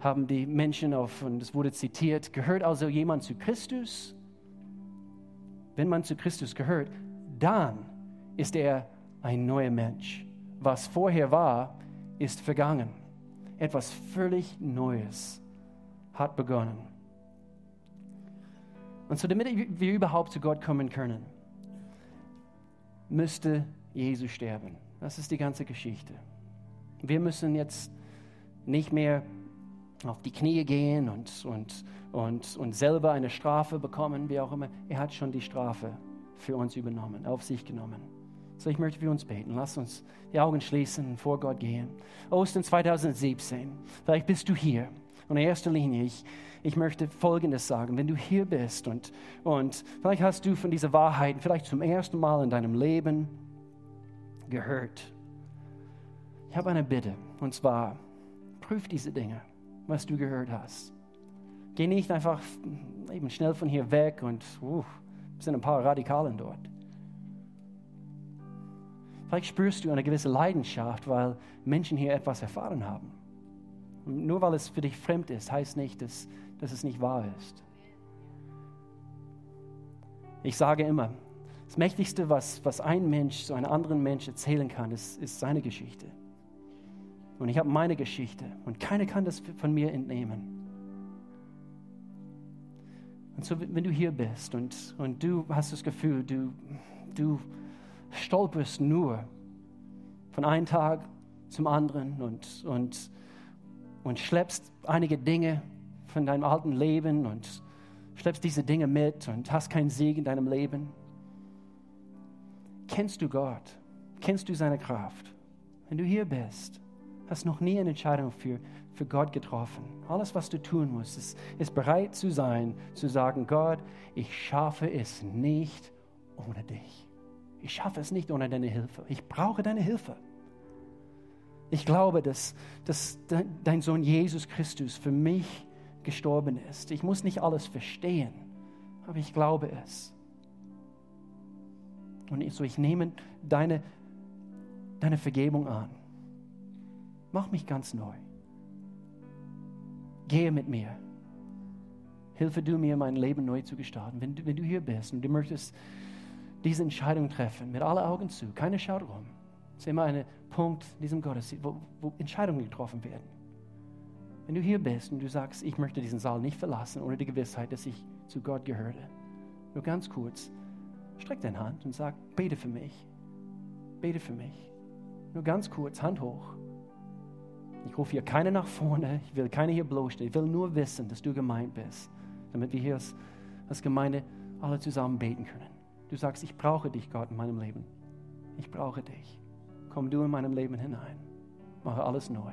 haben die Menschen auf, und es wurde zitiert, gehört also jemand zu Christus? Wenn man zu Christus gehört, dann ist er ein neuer Mensch. Was vorher war, ist vergangen. Etwas völlig Neues hat begonnen. Und so, damit wir überhaupt zu Gott kommen können, müsste Jesus sterben. Das ist die ganze Geschichte. Wir müssen jetzt nicht mehr auf die Knie gehen und, und, und, und selber eine Strafe bekommen, wie auch immer. Er hat schon die Strafe für uns übernommen, auf sich genommen. So, ich möchte für uns beten. Lass uns die Augen schließen und vor Gott gehen. Ostern 2017. Vielleicht bist du hier. Und in erster Linie, ich, ich möchte Folgendes sagen. Wenn du hier bist und, und vielleicht hast du von dieser Wahrheit vielleicht zum ersten Mal in deinem Leben gehört. Ich habe eine Bitte. Und zwar, prüf diese Dinge was du gehört hast. Geh nicht einfach eben schnell von hier weg und uh, sind ein paar Radikalen dort. Vielleicht spürst du eine gewisse Leidenschaft, weil Menschen hier etwas erfahren haben. Nur weil es für dich fremd ist, heißt nicht, dass, dass es nicht wahr ist. Ich sage immer, das Mächtigste, was, was ein Mensch zu einem anderen Mensch erzählen kann, ist, ist seine Geschichte. Und ich habe meine Geschichte und keiner kann das von mir entnehmen. Und so, wenn du hier bist und, und du hast das Gefühl, du, du stolperst nur von einem Tag zum anderen und, und, und schleppst einige Dinge von deinem alten Leben und schleppst diese Dinge mit und hast keinen Sieg in deinem Leben. Kennst du Gott? Kennst du seine Kraft? Wenn du hier bist hast noch nie eine Entscheidung für, für Gott getroffen. Alles, was du tun musst, ist, ist bereit zu sein, zu sagen, Gott, ich schaffe es nicht ohne dich. Ich schaffe es nicht ohne deine Hilfe. Ich brauche deine Hilfe. Ich glaube, dass, dass dein Sohn Jesus Christus für mich gestorben ist. Ich muss nicht alles verstehen, aber ich glaube es. Und so ich nehme deine, deine Vergebung an. Mach mich ganz neu. Gehe mit mir. Hilfe du mir, mein Leben neu zu gestalten. Wenn du, wenn du hier bist und du möchtest diese Entscheidung treffen, mit allen Augen zu, keine schaut rum. Es ist immer ein Punkt in diesem Gottesdienst, wo, wo Entscheidungen getroffen werden. Wenn du hier bist und du sagst, ich möchte diesen Saal nicht verlassen, ohne die Gewissheit, dass ich zu Gott gehöre, nur ganz kurz, streck deine Hand und sag, bete für mich. Bete für mich. Nur ganz kurz, Hand hoch. Ich rufe hier keine nach vorne, ich will keine hier bloßstellen. Ich will nur wissen, dass du gemeint bist, damit wir hier als, als Gemeinde alle zusammen beten können. Du sagst, ich brauche dich, Gott, in meinem Leben. Ich brauche dich. Komm du in meinem Leben hinein. Mache alles neu.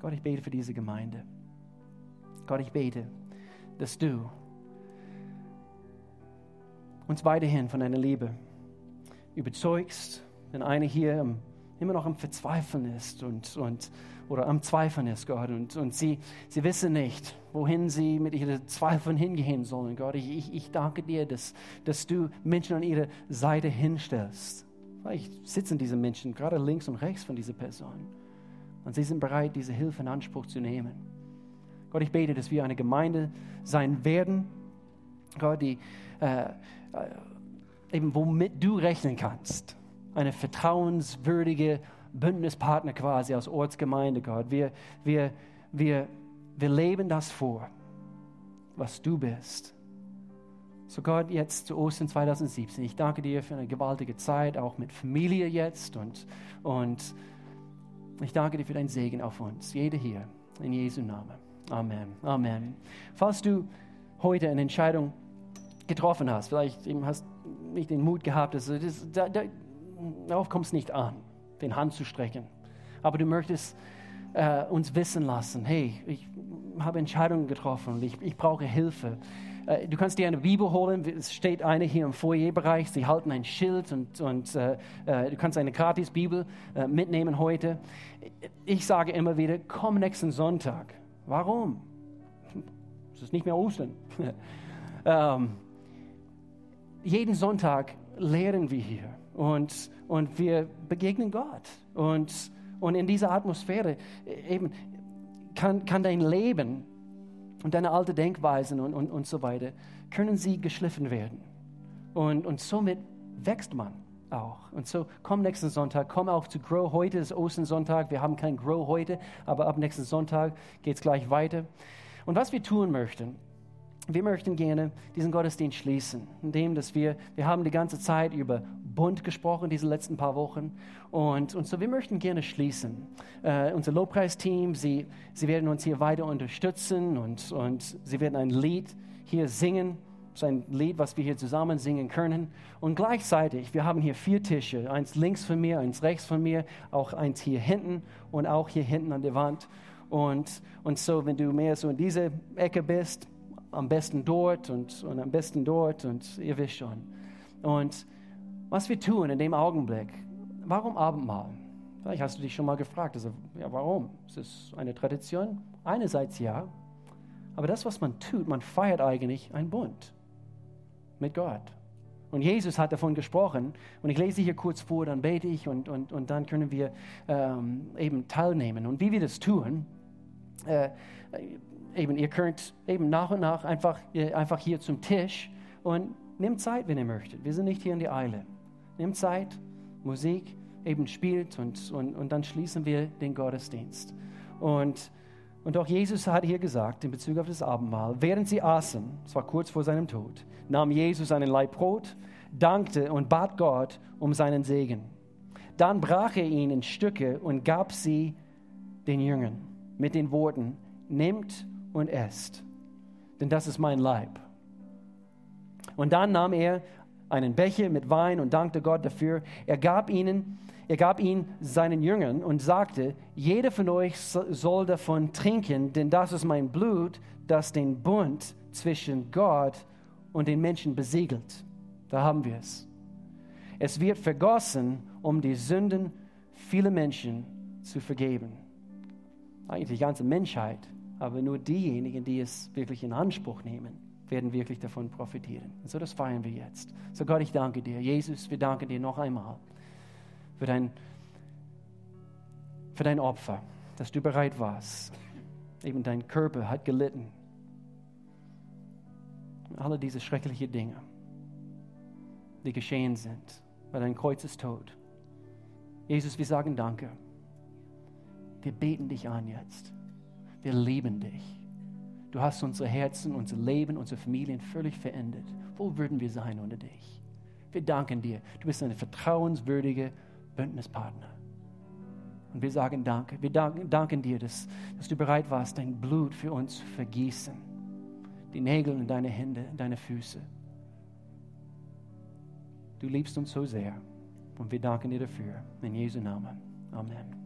Gott, ich bete für diese Gemeinde. Gott, ich bete, dass du uns weiterhin von deiner Liebe überzeugst, wenn eine hier immer noch am Verzweifeln ist und, und, oder am Zweifeln ist, Gott, und, und sie, sie wissen nicht, wohin sie mit ihren Zweifeln hingehen sollen, Gott. Ich, ich, ich danke dir, dass, dass du Menschen an ihre Seite hinstellst. Vielleicht sitzen diese Menschen gerade links und rechts von dieser Person und sie sind bereit, diese Hilfe in Anspruch zu nehmen. Gott, ich bete, dass wir eine Gemeinde sein werden, Gott, die äh, äh, eben womit du rechnen kannst. Eine vertrauenswürdige Bündnispartner quasi aus Ortsgemeinde, Gott. Wir, wir, wir, wir leben das vor, was du bist. So Gott, jetzt zu Ostern 2017, ich danke dir für eine gewaltige Zeit, auch mit Familie jetzt und, und ich danke dir für deinen Segen auf uns, jede hier, in Jesu Namen. Amen. Amen. Falls du heute eine Entscheidung getroffen hast, vielleicht eben hast nicht den Mut gehabt, dass das, da, da, darauf kommt es nicht an, den Hand zu strecken. Aber du möchtest äh, uns wissen lassen, hey, ich habe Entscheidungen getroffen ich, ich brauche Hilfe. Äh, du kannst dir eine Bibel holen, es steht eine hier im Foyerbereich, sie halten ein Schild und, und äh, äh du kannst eine Gratis-Bibel äh, mitnehmen heute. Ich sage immer wieder, komm nächsten Sonntag. Warum? Es ist nicht mehr Ostern. ähm, jeden Sonntag lehren wir hier und, und wir begegnen Gott. Und, und in dieser Atmosphäre eben kann, kann dein Leben und deine alte Denkweisen und, und, und so weiter, können sie geschliffen werden. Und, und somit wächst man auch. Und so komm nächsten Sonntag, komm auch zu Grow. Heute ist Ostensonntag. Wir haben kein Grow heute, aber ab nächsten Sonntag geht es gleich weiter. Und was wir tun möchten, wir möchten gerne diesen Gottesdienst schließen, indem dass wir, wir haben die ganze Zeit über Bund gesprochen, diese letzten paar Wochen. Und, und so, wir möchten gerne schließen. Äh, unser Lobpreisteam, sie, sie werden uns hier weiter unterstützen und, und sie werden ein Lied hier singen. Das ist ein Lied, was wir hier zusammen singen können. Und gleichzeitig, wir haben hier vier Tische. Eins links von mir, eins rechts von mir, auch eins hier hinten und auch hier hinten an der Wand. Und, und so, wenn du mehr so in diese Ecke bist, am besten dort und, und am besten dort und ihr wisst schon. Und was wir tun in dem Augenblick, warum Abendmahl? Vielleicht hast du dich schon mal gefragt, also, ja, warum? Ist es eine Tradition? Einerseits ja, aber das, was man tut, man feiert eigentlich einen Bund mit Gott. Und Jesus hat davon gesprochen. Und ich lese hier kurz vor, dann bete ich und, und, und dann können wir ähm, eben teilnehmen. Und wie wir das tun, äh, eben, ihr könnt eben nach und nach einfach, äh, einfach hier zum Tisch und nehmt Zeit, wenn ihr möchtet. Wir sind nicht hier in die Eile. Nehmt Zeit, Musik eben spielt und, und, und dann schließen wir den Gottesdienst. Und, und auch Jesus hat hier gesagt, in Bezug auf das Abendmahl, während sie aßen, es war kurz vor seinem Tod, nahm Jesus einen Laib Brot, dankte und bat Gott um seinen Segen. Dann brach er ihn in Stücke und gab sie den Jüngern mit den Worten, nehmt und esst, denn das ist mein Leib. Und dann nahm er einen Becher mit Wein und dankte Gott dafür. Er gab ihnen, er gab ihn seinen Jüngern und sagte: Jeder von euch soll davon trinken, denn das ist mein Blut, das den Bund zwischen Gott und den Menschen besiegelt. Da haben wir es. Es wird vergossen, um die Sünden vieler Menschen zu vergeben. Eigentlich die ganze Menschheit aber nur diejenigen, die es wirklich in Anspruch nehmen, werden wirklich davon profitieren. Und so das feiern wir jetzt. So Gott, ich danke dir. Jesus, wir danken dir noch einmal für dein, für dein Opfer, dass du bereit warst. Eben dein Körper hat gelitten. Alle diese schrecklichen Dinge, die geschehen sind, weil dein Kreuz ist tot. Jesus, wir sagen Danke. Wir beten dich an jetzt. Wir lieben dich. Du hast unsere Herzen, unser Leben, unsere Familien völlig verändert. Wo würden wir sein ohne dich? Wir danken dir. Du bist ein vertrauenswürdiger Bündnispartner. Und wir sagen Danke. Wir danken, danken dir, dass, dass du bereit warst, dein Blut für uns zu vergießen. Die Nägel in deine Hände, in deine Füße. Du liebst uns so sehr. Und wir danken dir dafür. In Jesu Namen. Amen.